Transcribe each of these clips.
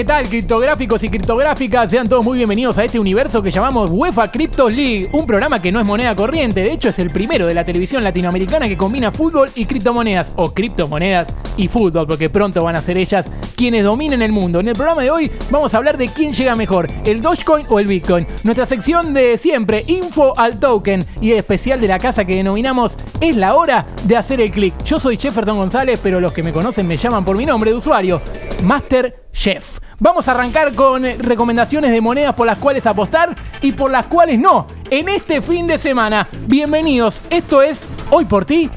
¿Qué tal? Criptográficos y criptográficas, sean todos muy bienvenidos a este universo que llamamos UEFA Crypto League, un programa que no es moneda corriente, de hecho es el primero de la televisión latinoamericana que combina fútbol y criptomonedas, o criptomonedas y fútbol, porque pronto van a ser ellas quienes dominen el mundo. En el programa de hoy vamos a hablar de quién llega mejor, el Dogecoin o el Bitcoin. Nuestra sección de siempre, info al token y especial de la casa que denominamos Es la hora de hacer el clic. Yo soy Jefferson González, pero los que me conocen me llaman por mi nombre de usuario, Master Chef. Vamos a arrancar con recomendaciones de monedas por las cuales apostar y por las cuales no. En este fin de semana, bienvenidos. Esto es Hoy por ti,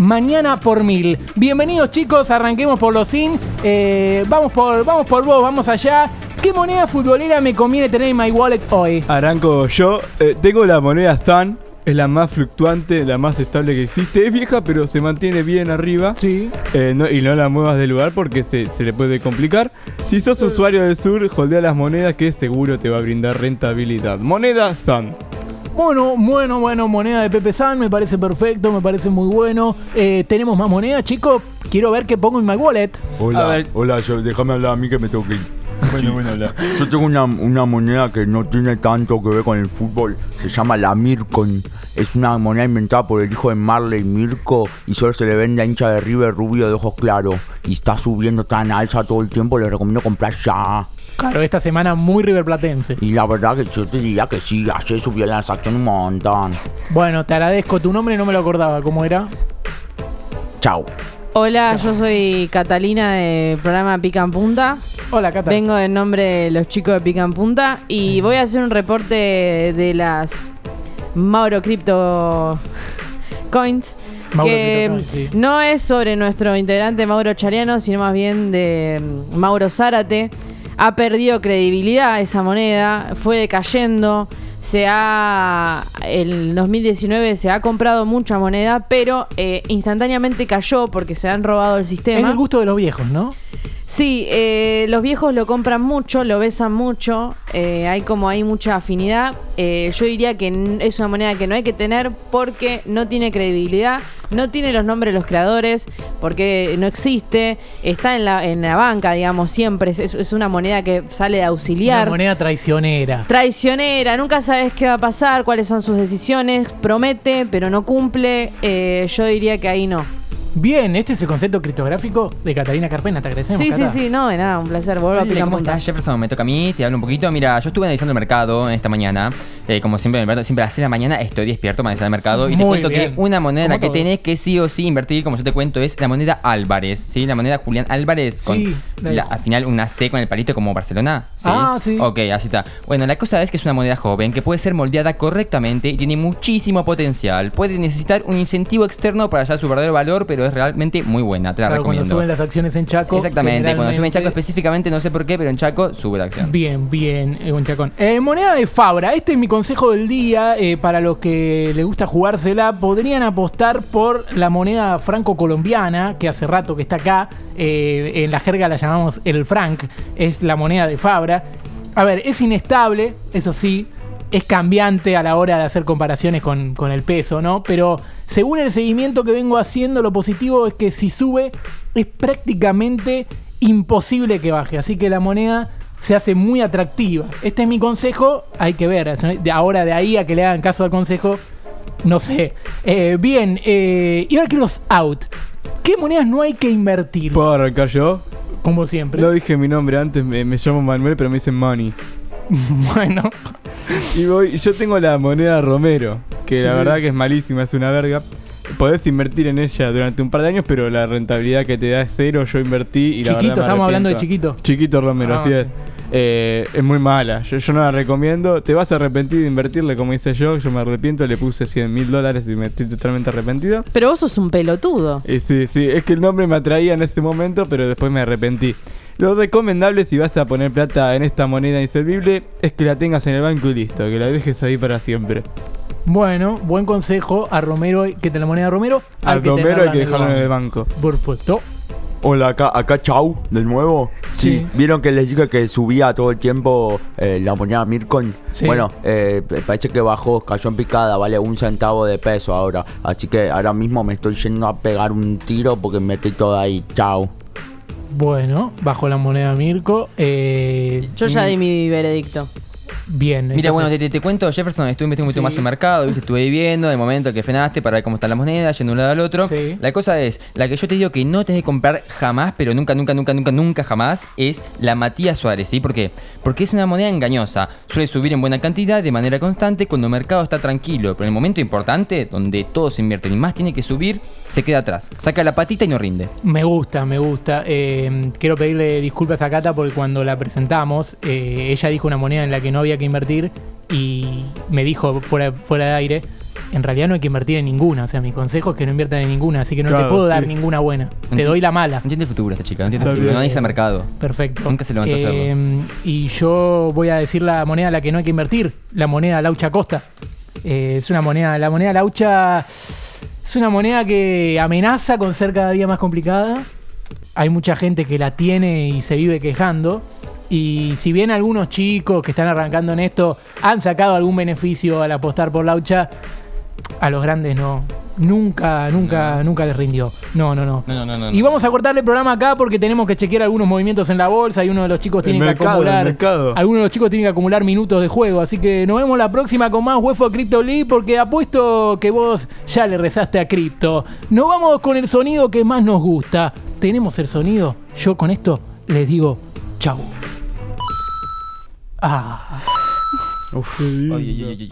mañana por mil. Bienvenidos chicos, arranquemos por los sin. Eh, vamos, por, vamos por vos, vamos allá. ¿Qué moneda futbolera me conviene tener en my wallet hoy? Arranco yo. Eh, tengo la moneda Stan. Es la más fluctuante, la más estable que existe. Es vieja, pero se mantiene bien arriba. Sí. Eh, no- y no la muevas del lugar porque se, se le puede complicar. Si sos usuario del sur, holdea las monedas que seguro te va a brindar rentabilidad. Moneda Stan. Bueno, bueno, bueno, moneda de Pepe San, me parece perfecto, me parece muy bueno. Eh, ¿Tenemos más monedas, chicos? Quiero ver qué pongo en my wallet. Hola, hola, yo, déjame hablar a mí que me tengo que ir. Bueno, bueno, habla. Yo tengo una, una moneda que no tiene tanto que ver con el fútbol. Se llama la Mircoin. Es una moneda inventada por el hijo de Marley Mirko y solo se le vende a hincha de River rubio de ojos claros. Y está subiendo tan alza todo el tiempo. Les recomiendo comprar ya. Claro, esta semana muy riverplatense. Y la verdad que yo te diría que sí, ayer subió la acción un montón. Bueno, te agradezco. Tu nombre no me lo acordaba. ¿Cómo era? Chao. Hola, yo soy Catalina de programa Pica en Punta. Hola, Cata. Vengo en nombre de los chicos de Pica en Punta y voy a hacer un reporte de las Mauro Crypto Coins. Mauro que Crypto Coins, sí. no es sobre nuestro integrante Mauro Chariano, sino más bien de mm, Mauro Zárate. Ha perdido credibilidad esa moneda, fue decayendo. Se ha. El 2019 se ha comprado mucha moneda, pero eh, instantáneamente cayó porque se han robado el es sistema. el gusto de los viejos, ¿no? Sí, eh, los viejos lo compran mucho, lo besan mucho, eh, hay como hay mucha afinidad. Eh, yo diría que es una moneda que no hay que tener porque no tiene credibilidad, no tiene los nombres de los creadores, porque no existe, está en la, en la banca, digamos, siempre, es, es una moneda que sale de auxiliar. Una moneda traicionera. Traicionera, nunca sabes qué va a pasar, cuáles son sus decisiones, promete, pero no cumple. Eh, yo diría que ahí no. Bien, este es el concepto criptográfico de Catalina Carpena. Te agradecemos. Sí, sí, Cata. sí, no, de nada, un placer. Vuelvo a Hola, picar ¿cómo estás, Jefferson? Me toca a mí, te hablo un poquito. Mira, yo estuve analizando el mercado esta mañana. Eh, como siempre, siempre a las 6 de la mañana estoy despierto para analizar el mercado. Y te Muy cuento bien. que una moneda en la que todos. tenés que sí o sí invertir, como yo te cuento, es la moneda Álvarez. ¿Sí? La moneda Julián Álvarez con Sí, la- al final una C con el palito como Barcelona. ¿sí? Ah, sí. Ok, así está. Bueno, la cosa es que es una moneda joven que puede ser moldeada correctamente y tiene muchísimo potencial. Puede necesitar un incentivo externo para hallar su verdadero valor, pero es realmente muy buena. Te la Claro, cuando recomiendo. suben las acciones en Chaco. Exactamente, cuando sube en Chaco específicamente, no sé por qué, pero en Chaco sube la acción. Bien, bien, eh, buen chacón. Eh, moneda de Fabra. Este es mi consejo del día. eh, para los que les gusta jugársela, podrían apostar por la moneda franco-colombiana, que hace rato que está acá. eh, en la jerga la llamamos el franc. Es la moneda de Fabra. A ver, es inestable, eso sí. Es cambiante a la hora de hacer comparaciones con, con el peso, ¿no? Pero según el seguimiento que vengo haciendo, lo positivo es que si sube, es prácticamente imposible que baje. Así que la moneda se hace muy atractiva. Este es mi consejo, hay que ver. Ahora de ahí a que le hagan caso al consejo, no sé. Eh, bien, eh, y ahora que los out. ¿Qué monedas no hay que invertir? ¿Puedo arrancar yo? Como siempre. No dije mi nombre antes, me, me llamo Manuel, pero me dicen Money. bueno, Y voy, yo tengo la moneda Romero, que la verdad que es malísima, es una verga. Podés invertir en ella durante un par de años, pero la rentabilidad que te da es cero. Yo invertí y la Chiquito, verdad me estamos hablando de arrepiento. chiquito. Chiquito Romero, Ah, así es. sí. Eh, es muy mala. Yo, yo no la recomiendo. Te vas a arrepentir de invertirle, como hice yo. Yo me arrepiento, le puse 100 mil dólares y me estoy totalmente arrepentido. Pero vos sos un pelotudo. Y sí, sí, es que el nombre me atraía en ese momento, pero después me arrepentí. Lo recomendable si vas a poner plata en esta moneda inservible es que la tengas en el banco y listo, que la dejes ahí para siempre. bueno, buen consejo. A Romero, que te la moneda Romero. Al que Romero hay que dejarlo en el banco. Perfecto. Hola, acá, acá Chau, de nuevo. Sí. vieron que les dije que subía todo el tiempo eh, la moneda Mircoin. Sí. Bueno, eh, parece que bajó, cayó en picada, vale un centavo de peso ahora. Así que ahora mismo me estoy yendo a pegar un tiro porque me estoy todo ahí. Chau. Bueno, bajo la moneda Mirko. eh, Yo ya di mi veredicto. Bien. Mira, entonces- bueno, te, te- te cuento, Jefferson, estuve investigando un poquito más en mercado, ¿viste? estuve viendo el momento que frenaste para ver cómo están las monedas, yendo de un lado al otro. Sí. La cosa es, la que yo te digo que no tenés que comprar jamás, pero nunca, nunca, nunca, nunca, nunca jamás, es la Matías Suárez, ¿sí? ¿Por qué? Porque es una moneda engañosa, suele subir en buena cantidad, de manera constante, cuando el mercado está tranquilo, pero en el momento importante, donde todos invierten y más tiene que subir, se queda atrás, saca la patita y no rinde. Me gusta, me gusta. Eh, quiero pedirle disculpas a Cata porque cuando la presentamos, eh, ella dijo una moneda en la que no había que invertir y me dijo fuera, fuera de aire, en realidad no hay que invertir en ninguna. O sea, mi consejo es que no inviertan en ninguna, así que no te puedo dar sí. ninguna buena. Te doy la mala. No entiende futuro esta chica, no entiende futuro, no analiza mercado. Perfecto. Nunca se levantó. Eh, Y yo voy a decir la moneda a la que no hay que invertir, la moneda Laucha Costa. Eh, es una moneda, la moneda Laucha es una moneda que amenaza con ser cada día más complicada. Hay mucha gente que la tiene y se vive quejando. Y si bien algunos chicos que están arrancando en esto han sacado algún beneficio al apostar por Laucha, a los grandes no. Nunca, nunca, nunca les rindió. No, no, no. Y vamos a cortarle el programa acá porque tenemos que chequear algunos movimientos en la bolsa y uno de los chicos tiene que acumular. Algunos de los chicos tienen que acumular minutos de juego. Así que nos vemos la próxima con más UEFA Crypto League porque apuesto que vos ya le rezaste a Crypto. Nos vamos con el sonido que más nos gusta. Tenemos el sonido. Yo con esto les digo chau. 啊！哦，哎呀呀！